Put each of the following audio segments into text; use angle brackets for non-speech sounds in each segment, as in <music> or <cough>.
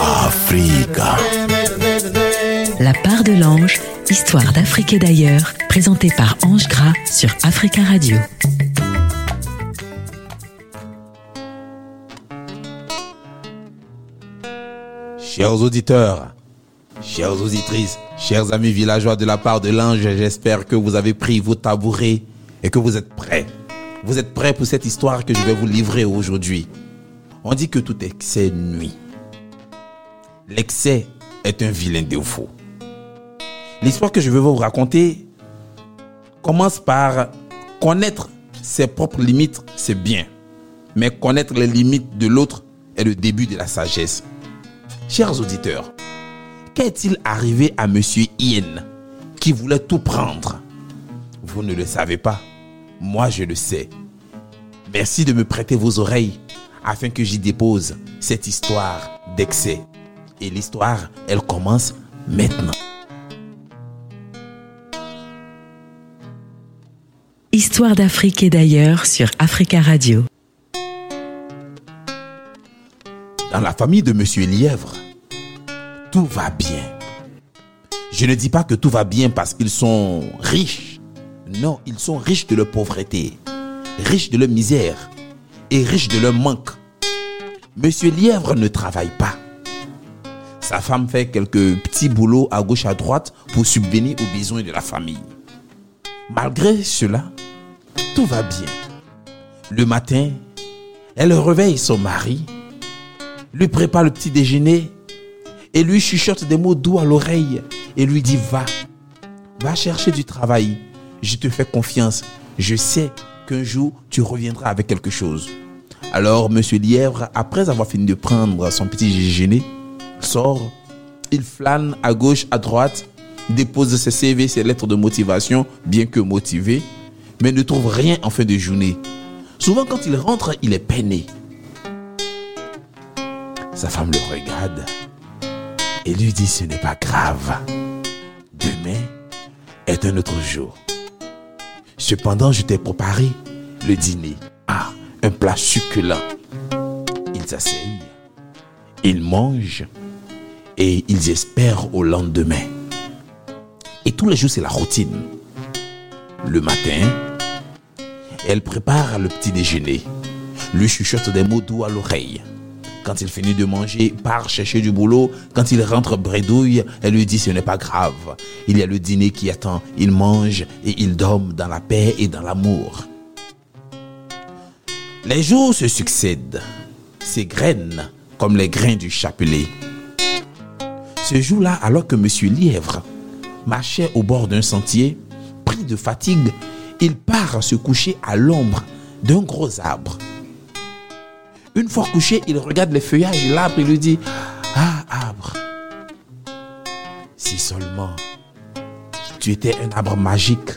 Africa. La part de l'ange, histoire d'Afrique et d'ailleurs, présentée par Ange Gras sur Africa Radio. Chers auditeurs, chères auditrices, chers amis villageois de la part de l'ange, j'espère que vous avez pris vos tabourets et que vous êtes prêts. Vous êtes prêts pour cette histoire que je vais vous livrer aujourd'hui? On dit que tout excès nuit. L'excès est un vilain défaut. L'histoire que je vais vous raconter commence par connaître ses propres limites, c'est bien. Mais connaître les limites de l'autre est le début de la sagesse. Chers auditeurs, qu'est-il arrivé à Monsieur Ian qui voulait tout prendre? Vous ne le savez pas. Moi, je le sais. Merci de me prêter vos oreilles afin que j'y dépose cette histoire d'excès. Et l'histoire, elle commence maintenant. Histoire d'Afrique et d'ailleurs sur Africa Radio. Dans la famille de Monsieur Lièvre, tout va bien. Je ne dis pas que tout va bien parce qu'ils sont riches. Non, ils sont riches de leur pauvreté, riches de leur misère et riches de leur manque. Monsieur Lièvre ne travaille pas. Sa femme fait quelques petits boulots à gauche à droite pour subvenir aux besoins de la famille. Malgré cela, tout va bien. Le matin, elle réveille son mari, lui prépare le petit déjeuner et lui chuchote des mots doux à l'oreille et lui dit va, va chercher du travail. Je te fais confiance. Je sais qu'un jour tu reviendras avec quelque chose. Alors Monsieur Lièvre, après avoir fini de prendre son petit déjeuner, sort, il flâne à gauche, à droite, dépose ses CV, ses lettres de motivation, bien que motivé, mais ne trouve rien en fin de journée. Souvent quand il rentre, il est peiné. Sa femme le regarde et lui dit ce n'est pas grave. Demain est un autre jour. Cependant, je t'ai préparé le dîner. Ah, un plat succulent. Ils s'asseyent, ils mangent et ils espèrent au lendemain. Et tous les jours, c'est la routine. Le matin, elle prépare le petit déjeuner, lui chuchote des mots doux à l'oreille. Quand il finit de manger, part chercher du boulot. Quand il rentre bredouille, elle lui dit ce n'est pas grave. Il y a le dîner qui attend. Il mange et il dorme dans la paix et dans l'amour. Les jours se succèdent. Ces graines comme les grains du chapelet. Ce jour-là, alors que Monsieur Lièvre marchait au bord d'un sentier, pris de fatigue, il part se coucher à l'ombre d'un gros arbre. Une fois couché, il regarde les feuillages de l'arbre et lui dit Ah, arbre, si seulement tu étais un arbre magique,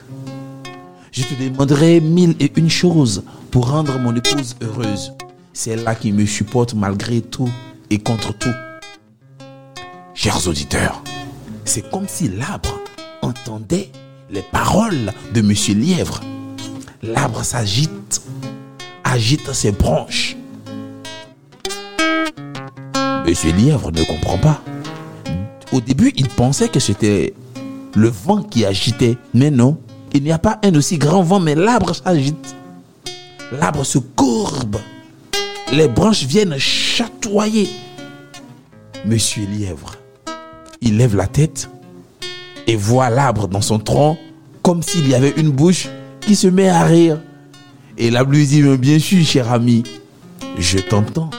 je te demanderais mille et une choses pour rendre mon épouse heureuse. C'est là qui me supporte malgré tout et contre tout. Chers auditeurs, c'est comme si l'arbre entendait les paroles de Monsieur Lièvre. L'arbre s'agite, agite ses branches. Monsieur Lièvre ne comprend pas. Au début, il pensait que c'était le vent qui agitait, mais non, il n'y a pas un aussi grand vent, mais l'arbre s'agite. L'arbre se courbe. Les branches viennent chatoyer. Monsieur Lièvre, il lève la tête et voit l'arbre dans son tronc comme s'il y avait une bouche qui se met à rire. Et l'arbre lui dit, bien sûr, cher ami, je t'entends.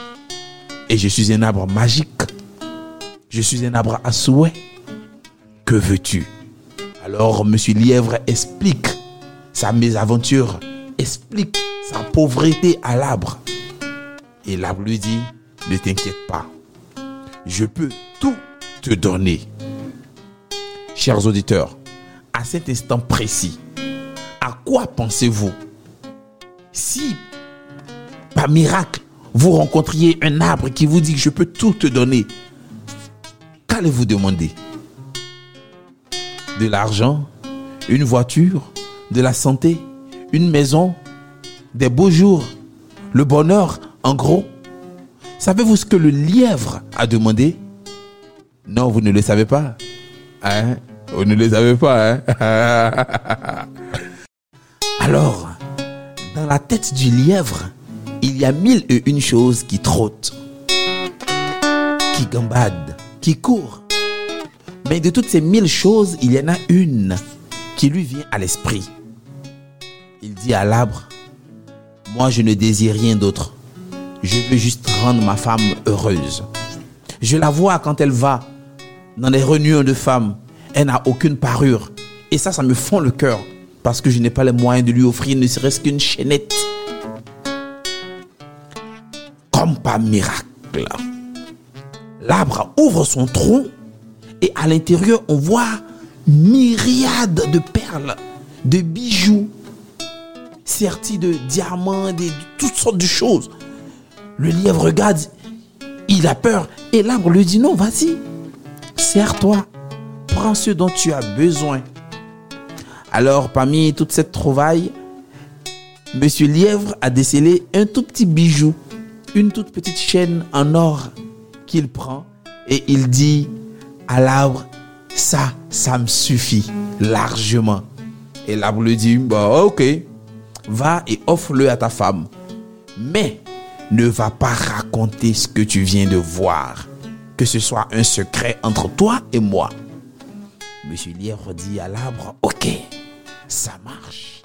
Et je suis un arbre magique. Je suis un arbre à souhait. Que veux-tu? Alors, Monsieur Lièvre explique sa mésaventure, explique sa pauvreté à l'arbre. Et l'arbre lui dit, ne t'inquiète pas, je peux tout te donner. Chers auditeurs, à cet instant précis, à quoi pensez-vous? Si, par miracle, vous rencontriez un arbre qui vous dit que je peux tout te donner, qu'allez-vous demander? De l'argent, une voiture, de la santé, une maison, des beaux jours, le bonheur, En gros, savez-vous ce que le lièvre a demandé? Non, vous ne le savez pas. Hein? Vous ne le savez pas, hein? <laughs> Alors, dans la tête du lièvre, il y a mille et une choses qui trottent, qui gambadent, qui courent. Mais de toutes ces mille choses, il y en a une qui lui vient à l'esprit. Il dit à l'arbre, moi je ne désire rien d'autre. Je veux juste rendre ma femme heureuse. Je la vois quand elle va dans les réunions de femmes. Elle n'a aucune parure. Et ça, ça me fend le cœur. Parce que je n'ai pas les moyens de lui offrir ne serait-ce qu'une chaînette. Par miracle, l'arbre ouvre son tronc et à l'intérieur, on voit myriades de perles, de bijoux, sertis de diamants, de, toutes sortes de choses. Le lièvre regarde, il a peur et l'arbre lui dit non, vas-y, serre-toi, prends ce dont tu as besoin. Alors, parmi toute cette trouvaille, Monsieur Lièvre a décelé un tout petit bijou, une toute petite chaîne en or qu'il prend et il dit à l'arbre, ça, ça me suffit largement. Et l'arbre lui dit, bah ok, va et offre-le à ta femme. Mais ne va pas raconter ce que tu viens de voir. Que ce soit un secret entre toi et moi. Monsieur Lièvre dit à l'arbre, ok, ça marche.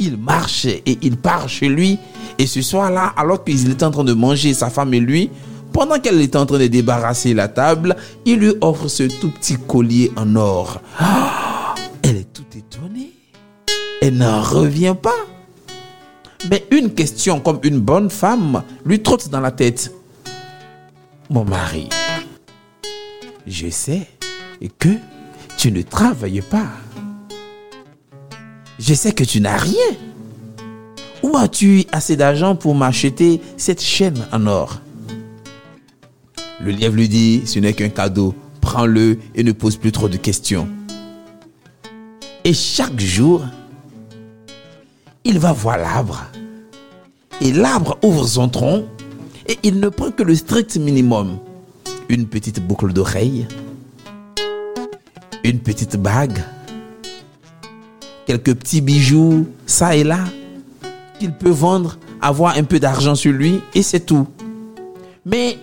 Il marche et il part chez lui. Et ce soir-là, alors qu'il est en train de manger, sa femme et lui, pendant qu'elle est en train de débarrasser la table, il lui offre ce tout petit collier en or. elle est tout étonnée. Elle n'en revient pas. Mais une question comme une bonne femme lui trotte dans la tête. Mon mari, je sais que tu ne travailles pas. Je sais que tu n'as rien. Où as-tu assez d'argent pour m'acheter cette chaîne en or? Le lièvre lui dit, ce n'est qu'un cadeau, prends-le et ne pose plus trop de questions. Et chaque jour, il va voir l'arbre. Et l'arbre ouvre son tronc et il ne prend que le strict minimum. Une petite boucle d'oreille, une petite bague, quelques petits bijoux, ça et là, qu'il peut vendre, avoir un peu d'argent sur lui et c'est tout. Mais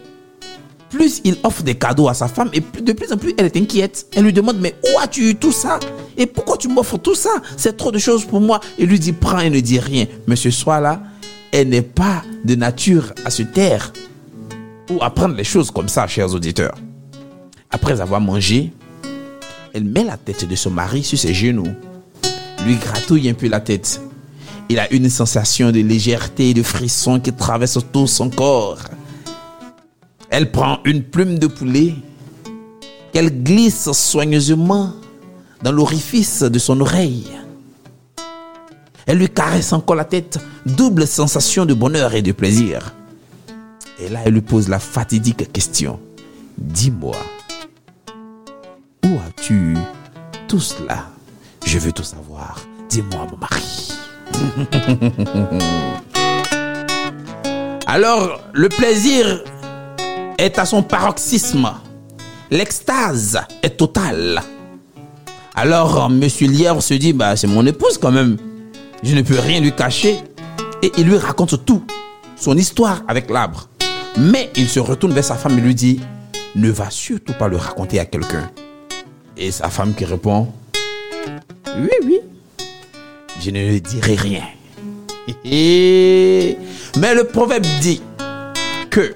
plus il offre des cadeaux à sa femme et de plus en plus elle est inquiète. Elle lui demande mais où as-tu eu tout ça? Et pourquoi tu m'offres tout ça? C'est trop de choses pour moi. Il lui dit prends et ne dis rien. Mais ce soir-là, elle n'est pas de nature à se taire ou à prendre les choses comme ça, chers auditeurs. Après avoir mangé, elle met la tête de son mari sur ses genoux, lui gratouille un peu la tête. Il a une sensation de légèreté et de frisson qui traverse tout son corps. Elle prend une plume de poulet qu'elle glisse soigneusement dans l'orifice de son oreille. Elle lui caresse encore la tête, double sensation de bonheur et de plaisir. Et là, elle lui pose la fatidique question. Dis-moi, où as-tu tout cela? Je veux tout savoir. Dis-moi, mon mari. <laughs> Alors, le plaisir est à son paroxysme. L'extase est totale. Alors, Monsieur Lièvre se dit, bah, c'est mon épouse quand même. Je ne peux rien lui cacher. Et il lui raconte tout, son histoire avec l'arbre. Mais il se retourne vers sa femme et lui dit, ne va surtout pas le raconter à quelqu'un. Et sa femme qui répond, oui, oui, je ne lui dirai rien. Mais le proverbe dit que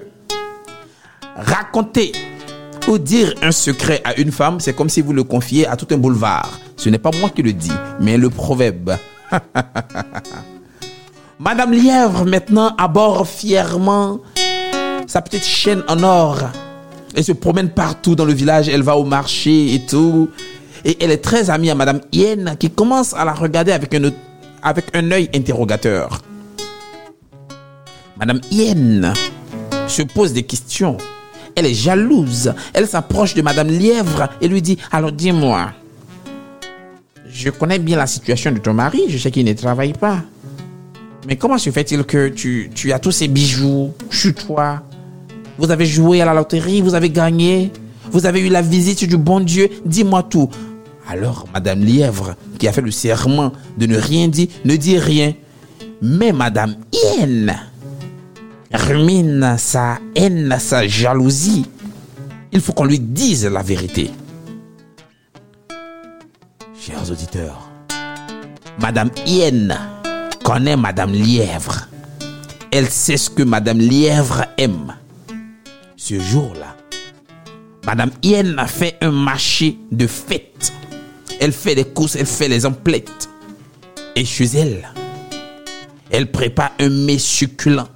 raconter ou dire un secret à une femme, c'est comme si vous le confiez à tout un boulevard. Ce n'est pas moi qui le dis, mais le proverbe. <laughs> Madame Lièvre maintenant aborde fièrement sa petite chaîne en or. Elle se promène partout dans le village, elle va au marché et tout. Et elle est très amie à Madame Hyène qui commence à la regarder avec un, avec un œil interrogateur. Madame Hyène se pose des questions. Elle est jalouse. Elle s'approche de Madame Lièvre et lui dit, alors dis-moi, je connais bien la situation de ton mari, je sais qu'il ne travaille pas. Mais comment se fait-il que tu, tu as tous ces bijoux chez toi? Vous avez joué à la loterie, vous avez gagné, vous avez eu la visite du bon Dieu, dis-moi tout. Alors, Madame Lièvre, qui a fait le serment de ne rien dire, ne dit rien. Mais Madame Hyène rumine sa haine, sa jalousie. Il faut qu'on lui dise la vérité. Chers auditeurs, Madame Hyène connaît Madame Lièvre. Elle sait ce que Madame Lièvre aime. Ce jour-là, Madame Hyène a fait un marché de fête. Elle fait les courses, elle fait les emplettes. Et chez elle, elle prépare un mets succulent.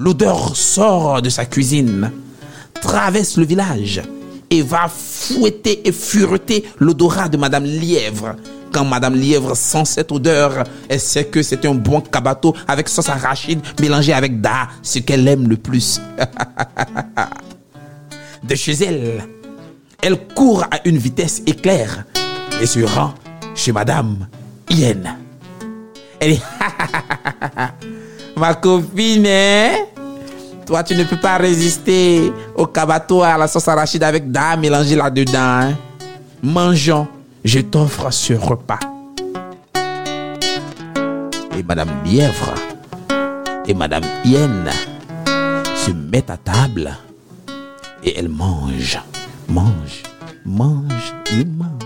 L'odeur sort de sa cuisine, traverse le village et va fouetter et fureter l'odorat de Madame Lièvre. Quand Madame Lièvre sent cette odeur, elle sait que c'est un bon cabato avec sauce arachide mélangée avec da, ce qu'elle aime le plus. <laughs> de chez elle, elle court à une vitesse éclair et se rend chez Madame Hyène. Elle est <laughs> Ma copine, hein? Toi, tu ne peux pas résister au cabato à la sauce arachide avec da mélangée là-dedans. Hein? Mangeons, je t'offre ce repas. Et Madame Lièvre et Madame Hyène se mettent à table et elles mangent, mangent, mangent et mangent.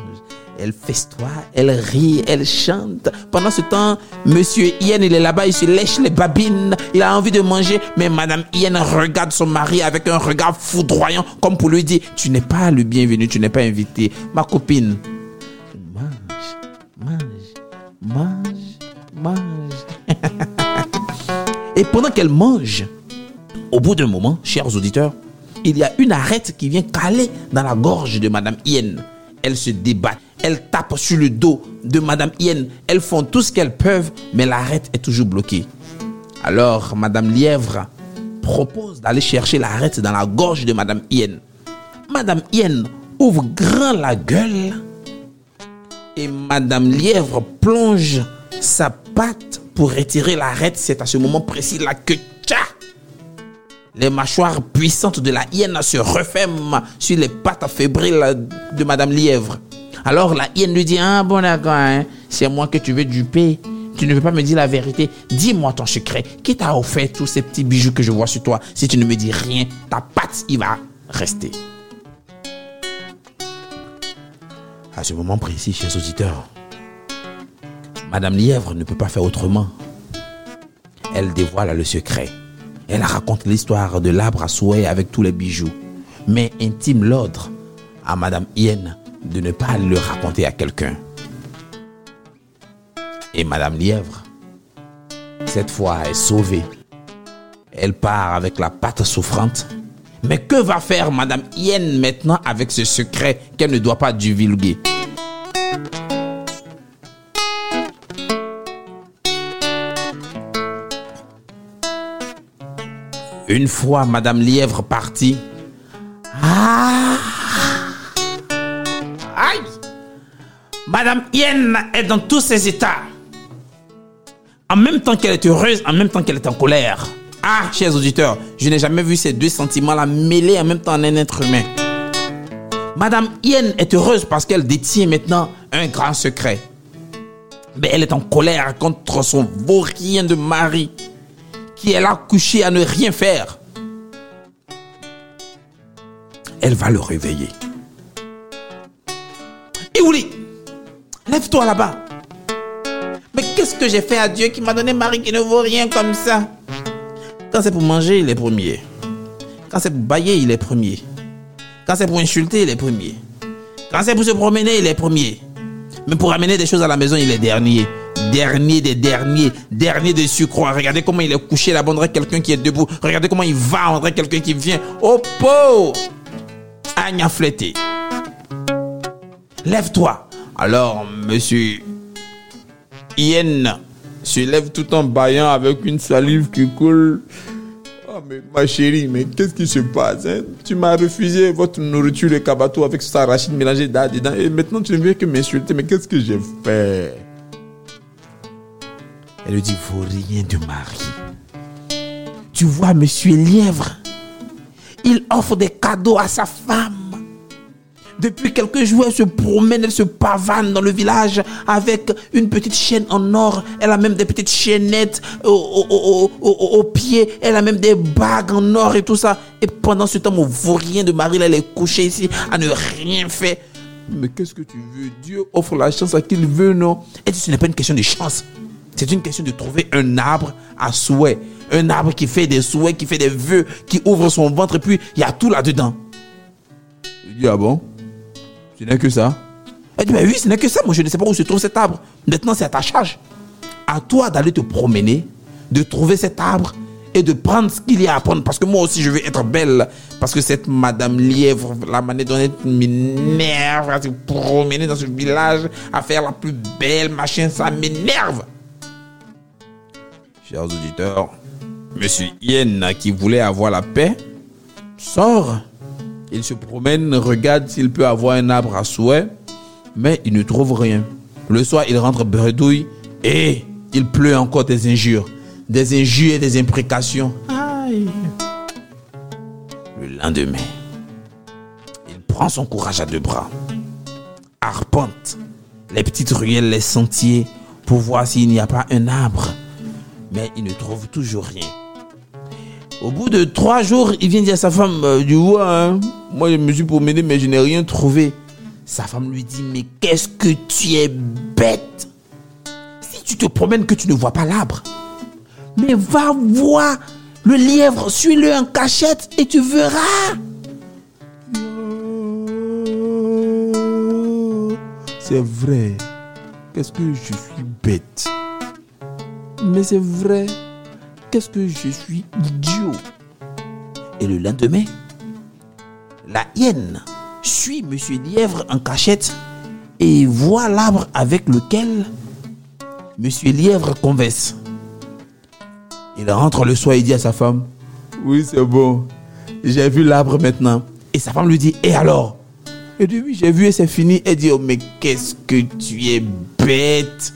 Elle festoie, elle rit, elle chante. Pendant ce temps, Monsieur Hyène, il est là-bas, il se lèche les babines, il a envie de manger, mais Madame Hyène regarde son mari avec un regard foudroyant, comme pour lui dire, tu n'es pas le bienvenu, tu n'es pas invité. Ma copine, mange, mange, mange, mange. <laughs> Et pendant qu'elle mange, au bout d'un moment, chers auditeurs, il y a une arête qui vient caler dans la gorge de Madame Hyène. Elle se débat elles tapent sur le dos de Madame Hyène. Elles font tout ce qu'elles peuvent, mais l'arête est toujours bloquée. Alors, Madame Lièvre propose d'aller chercher l'arête dans la gorge de Madame Hyène. Madame Hyène ouvre grand la gueule et Madame Lièvre plonge sa patte pour retirer l'arête. C'est à ce moment précis là que tcha les mâchoires puissantes de la hyène se referment sur les pattes fébriles de Madame Lièvre. Alors la hyène lui dit, ah bon d'accord, hein, c'est moi que tu veux duper. Tu ne veux pas me dire la vérité. Dis-moi ton secret. Qui t'a offert tous ces petits bijoux que je vois sur toi? Si tu ne me dis rien, ta patte, il va rester. À ce moment précis, chers auditeurs, Madame Lièvre ne peut pas faire autrement. Elle dévoile le secret. Elle raconte l'histoire de l'arbre à souhait avec tous les bijoux, mais intime l'ordre à Madame Hyène de ne pas le raconter à quelqu'un. Et Madame Lièvre, cette fois, est sauvée. Elle part avec la patte souffrante. Mais que va faire Madame Hyène maintenant avec ce secret qu'elle ne doit pas divulguer? Une fois Madame Lièvre partie, ah Madame Yen est dans tous ses états. En même temps qu'elle est heureuse, en même temps qu'elle est en colère. Ah, chers auditeurs, je n'ai jamais vu ces deux sentiments-là mêlés en même temps en un être humain. Madame Yen est heureuse parce qu'elle détient maintenant un grand secret. Mais elle est en colère contre son vaurien de mari qui est là couché à ne rien faire. Elle va le réveiller. Et Lève-toi là-bas. Mais qu'est-ce que j'ai fait à Dieu qui m'a donné mari qui ne vaut rien comme ça? Quand c'est pour manger, il est premier. Quand c'est pour bailler, il est premier. Quand c'est pour insulter, il est premier. Quand c'est pour se promener, il est premier. Mais pour amener des choses à la maison, il est dernier. Dernier des derniers. Dernier de surcroît. Regardez comment il est couché là-bas. On quelqu'un qui est debout. Regardez comment il va. On quelqu'un qui vient. Oh, po Agna flété. Lève-toi. Alors, monsieur Yen se lève tout en baillant avec une salive qui coule. Oh, mais ma chérie, mais qu'est-ce qui se passe hein? Tu m'as refusé votre nourriture de cabato avec sa rachide mélangée dedans et maintenant tu ne viens que m'insulter. Mais qu'est-ce que j'ai fait? Elle lui dit, vaurien de Marie. Tu vois, monsieur Lièvre, il offre des cadeaux à sa femme. Depuis quelques jours, elle se promène, elle se pavane dans le village avec une petite chaîne en or. Elle a même des petites chaînettes au, pied. Elle a même des bagues en or et tout ça. Et pendant ce temps, mon vaurien de Marie, elle est couchée ici à ne rien faire. Mais qu'est-ce que tu veux? Dieu offre la chance à qui il veut, non? Et ce n'est pas une question de chance. C'est une question de trouver un arbre à souhait. Un arbre qui fait des souhaits, qui fait des vœux, qui ouvre son ventre, et puis il y a tout là-dedans. Il dit, ah bon? Ce n'est que ça Elle dit, mais oui, ce n'est que ça. Moi, je ne sais pas où se trouve cet arbre. Maintenant, c'est à ta charge. À toi d'aller te promener, de trouver cet arbre et de prendre ce qu'il y a à prendre. Parce que moi aussi, je veux être belle. Parce que cette Madame Lièvre, la manière dont elle m'énerve à se promener dans ce village, à faire la plus belle machin, ça m'énerve. Chers auditeurs, Monsieur Yen, qui voulait avoir la paix, sort. Il se promène, regarde s'il peut avoir un arbre à souhait, mais il ne trouve rien. Le soir, il rentre bredouille et il pleut encore des injures des injures et des imprécations. Aïe. Le lendemain, il prend son courage à deux bras, arpente les petites ruelles, les sentiers pour voir s'il n'y a pas un arbre. Mais il ne trouve toujours rien. Au bout de trois jours, il vient dire à sa femme, euh, du hein, moi je me suis promené mais je n'ai rien trouvé. Sa femme lui dit, mais qu'est-ce que tu es bête? Si tu te promènes que tu ne vois pas l'arbre, mais va voir le lièvre, suis-le en cachette et tu verras. C'est vrai. Qu'est-ce que je suis bête? Mais c'est vrai. Qu'est-ce que je suis idiot? Et le lendemain, la hyène suit Monsieur Lièvre en cachette et voit l'arbre avec lequel Monsieur Lièvre converse. Il rentre le soir et dit à sa femme, oui c'est bon, j'ai vu l'arbre maintenant. Et sa femme lui dit, et alors Il dit, oui j'ai vu et c'est fini. Elle dit, oh mais qu'est-ce que tu es bête.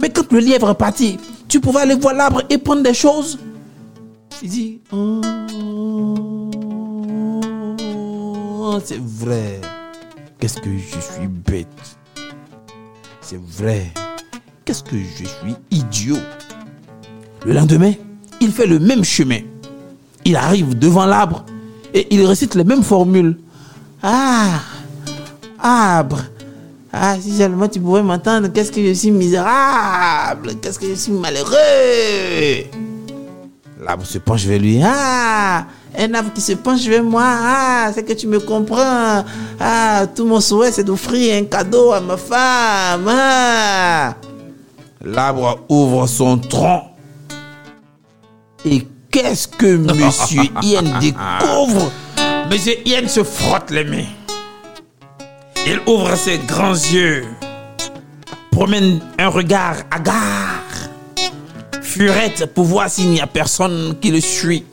Mais quand le lièvre est parti, tu pouvais aller voir l'arbre et prendre des choses. Il dit, oh, c'est vrai. Qu'est-ce que je suis bête. C'est vrai. Qu'est-ce que je suis idiot. Le lendemain, il fait le même chemin. Il arrive devant l'arbre et il récite les mêmes formules. Ah, arbre. Ah, si seulement tu pouvais m'entendre, qu'est-ce que je suis misérable, qu'est-ce que je suis malheureux. L'arbre se penche vers lui. Ah, un arbre qui se penche vers moi. Ah, c'est que tu me comprends. Ah, tout mon souhait, c'est d'offrir un cadeau à ma femme. Ah. L'arbre ouvre son tronc et qu'est-ce que Monsieur Ian découvre? <laughs> Monsieur Ian se frotte les mains. Il ouvre ses grands yeux, promène un regard hagard, furette pour voir s'il n'y a personne qui le suit.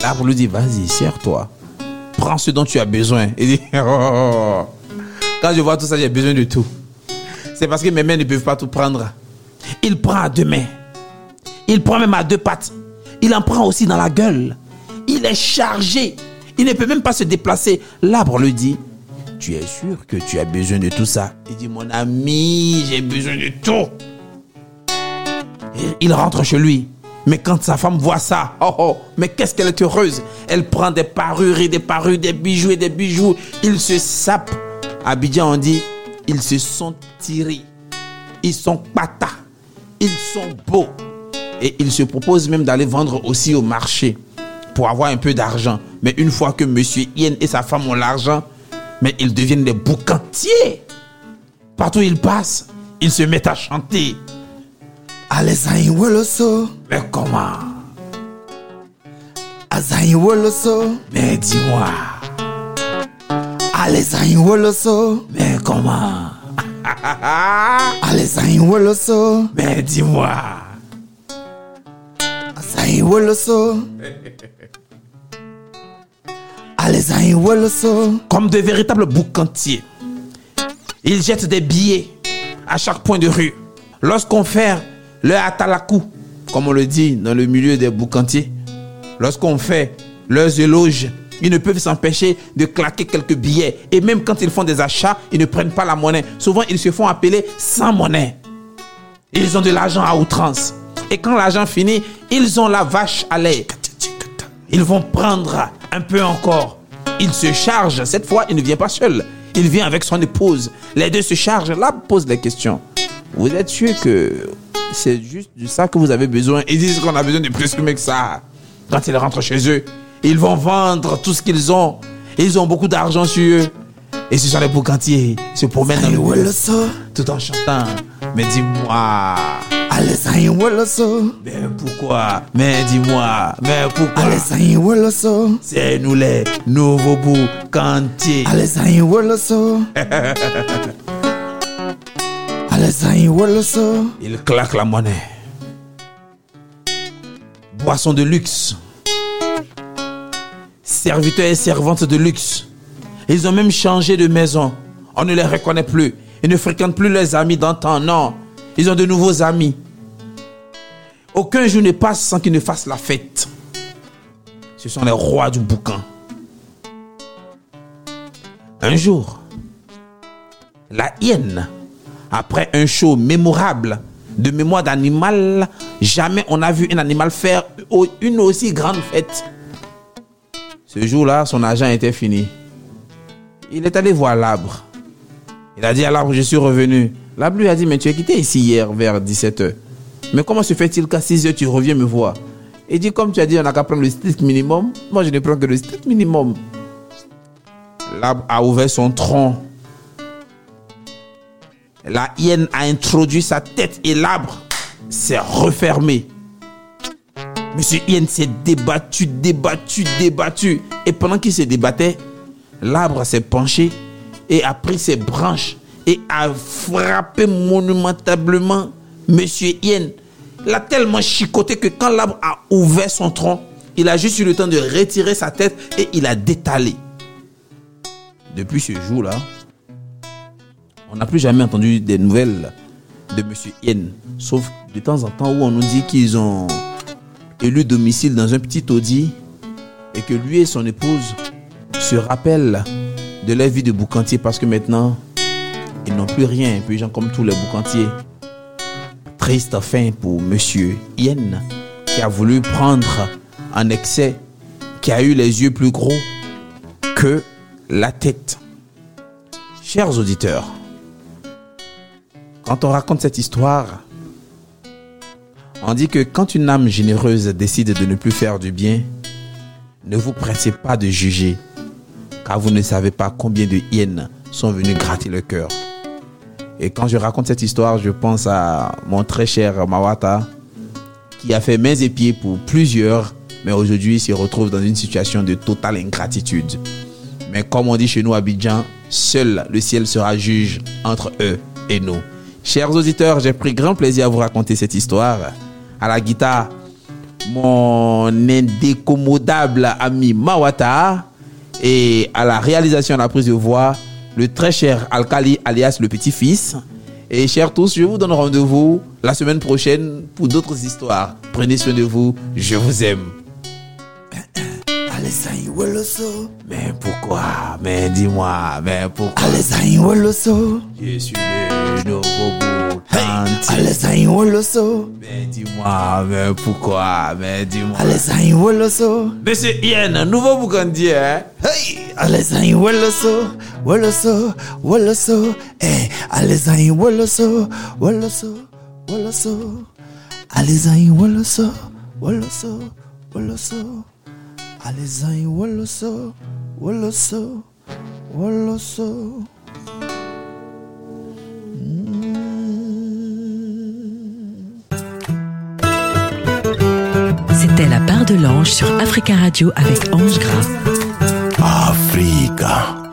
L'arbre lui dit, vas-y, serre-toi. Prends ce dont tu as besoin. Il dit, <laughs> oh, quand je vois tout ça, j'ai besoin de tout. C'est parce que mes mains ne peuvent pas tout prendre. Il prend à deux mains il prend même à deux pattes. Il en prend aussi dans la gueule. Il est chargé. Il ne peut même pas se déplacer. L'arbre lui dit, tu es sûr que tu as besoin de tout ça? Il dit, mon ami, j'ai besoin de tout. il rentre chez lui. Mais quand sa femme voit ça, oh oh, mais qu'est-ce qu'elle est heureuse. Elle prend des parures et des parures, des bijoux et des bijoux. Ils se sapent. À Abidjan, on dit, ils se sont tirés. Ils sont patas. Ils sont beaux. Et il se propose même d'aller vendre aussi au marché pour avoir un peu d'argent. Mais une fois que Monsieur Yen et sa femme ont l'argent, mais ils deviennent des boucantiers. Partout où ils passent, ils se mettent à chanter. Mais comment? Mais dis-moi. Mais comment? <laughs> Mais dis-moi. <laughs> Comme de véritables boucantiers. Ils jettent des billets à chaque point de rue. Lorsqu'on fait le atalakou, comme on le dit dans le milieu des boucantiers, lorsqu'on fait leurs éloges, ils ne peuvent s'empêcher de claquer quelques billets. Et même quand ils font des achats, ils ne prennent pas la monnaie. Souvent, ils se font appeler sans monnaie. Ils ont de l'argent à outrance. Et quand l'argent finit, ils ont la vache à lait. Ils vont prendre un peu encore. Il se charge. Cette fois, il ne vient pas seul. Il vient avec son épouse. Les deux se chargent. Là, pose les questions. Vous êtes sûr que c'est juste de ça que vous avez besoin? Ils disent qu'on a besoin de plus que ça. Quand ils rentrent chez eux, ils vont vendre tout ce qu'ils ont. Ils ont beaucoup d'argent sur eux. Et ce sont les boucantiers. Se promènent dans le monde tout en chantant. Mais dis-moi. Mais pourquoi? Mais dis-moi. Mais pourquoi? C'est nous les nouveaux boucantiers. <laughs> Il claque la monnaie. Boisson de luxe. Serviteurs et servantes de luxe. Ils ont même changé de maison. On ne les reconnaît plus. Ils ne fréquentent plus leurs amis d'antan. Non. Ils ont de nouveaux amis. Aucun jour ne passe sans qu'ils ne fassent la fête. Ce sont les rois du boucan. Un jour, la hyène, après un show mémorable de mémoire d'animal, jamais on a vu un animal faire une aussi grande fête. Ce jour-là, son argent était fini. Il est allé voir l'arbre. Il a dit à l'arbre, je suis revenu. L'arbre lui a dit, mais tu es quitté ici hier vers 17h. Mais comment se fait-il qu'à 6 heures, tu reviens me voir? Il dit, comme tu as dit, on n'a qu'à prendre le strict minimum. Moi, je ne prends que le strict minimum. L'arbre a ouvert son tronc. La hyène a introduit sa tête et l'arbre s'est refermé. Monsieur Hyène s'est débattu, débattu, débattu. Et pendant qu'il se débattait, l'arbre s'est penché et a pris ses branches et a frappé monumentablement Monsieur Yen l'a tellement chicoté que quand l'arbre a ouvert son tronc, il a juste eu le temps de retirer sa tête et il a détalé. Depuis ce jour-là, on n'a plus jamais entendu des nouvelles de Monsieur Yen, sauf de temps en temps où on nous dit qu'ils ont élu domicile dans un petit taudis et que lui et son épouse se rappellent de la vie de boucantier parce que maintenant, ils n'ont plus rien. Puis, gens comme tous les boucantiers, Triste fin pour Monsieur Yen, qui a voulu prendre en excès, qui a eu les yeux plus gros que la tête. Chers auditeurs, quand on raconte cette histoire, on dit que quand une âme généreuse décide de ne plus faire du bien, ne vous pressez pas de juger, car vous ne savez pas combien de hyènes sont venus gratter le cœur. Et quand je raconte cette histoire, je pense à mon très cher Mawata, qui a fait mains et pieds pour plusieurs, mais aujourd'hui se retrouve dans une situation de totale ingratitude. Mais comme on dit chez nous à Abidjan, seul le ciel sera juge entre eux et nous. Chers auditeurs, j'ai pris grand plaisir à vous raconter cette histoire. À la guitare, mon indécommodable ami Mawata et à la réalisation à la prise de voix, le très cher Alkali alias le petit-fils. Et chers tous, je vous donne rendez-vous la semaine prochaine pour d'autres histoires. Prenez soin de vous, je vous aime. Mais pourquoi Mais dis-moi, mais pourquoi Je suis le nouveau Mais dis-moi, mais pourquoi Mais dis-moi. Monsieur Yen, nouveau boucandier, hein Hey Alezai Woloso, Woloso, Woloso, eh Alezai Woloso, Woloso, Woloso. Alezai Woloso, Woloso, Woloso. Alezai Woloso, Woloso, Woloso. C'était la part de l'ange sur Africa Radio avec Ange Gras. Africa.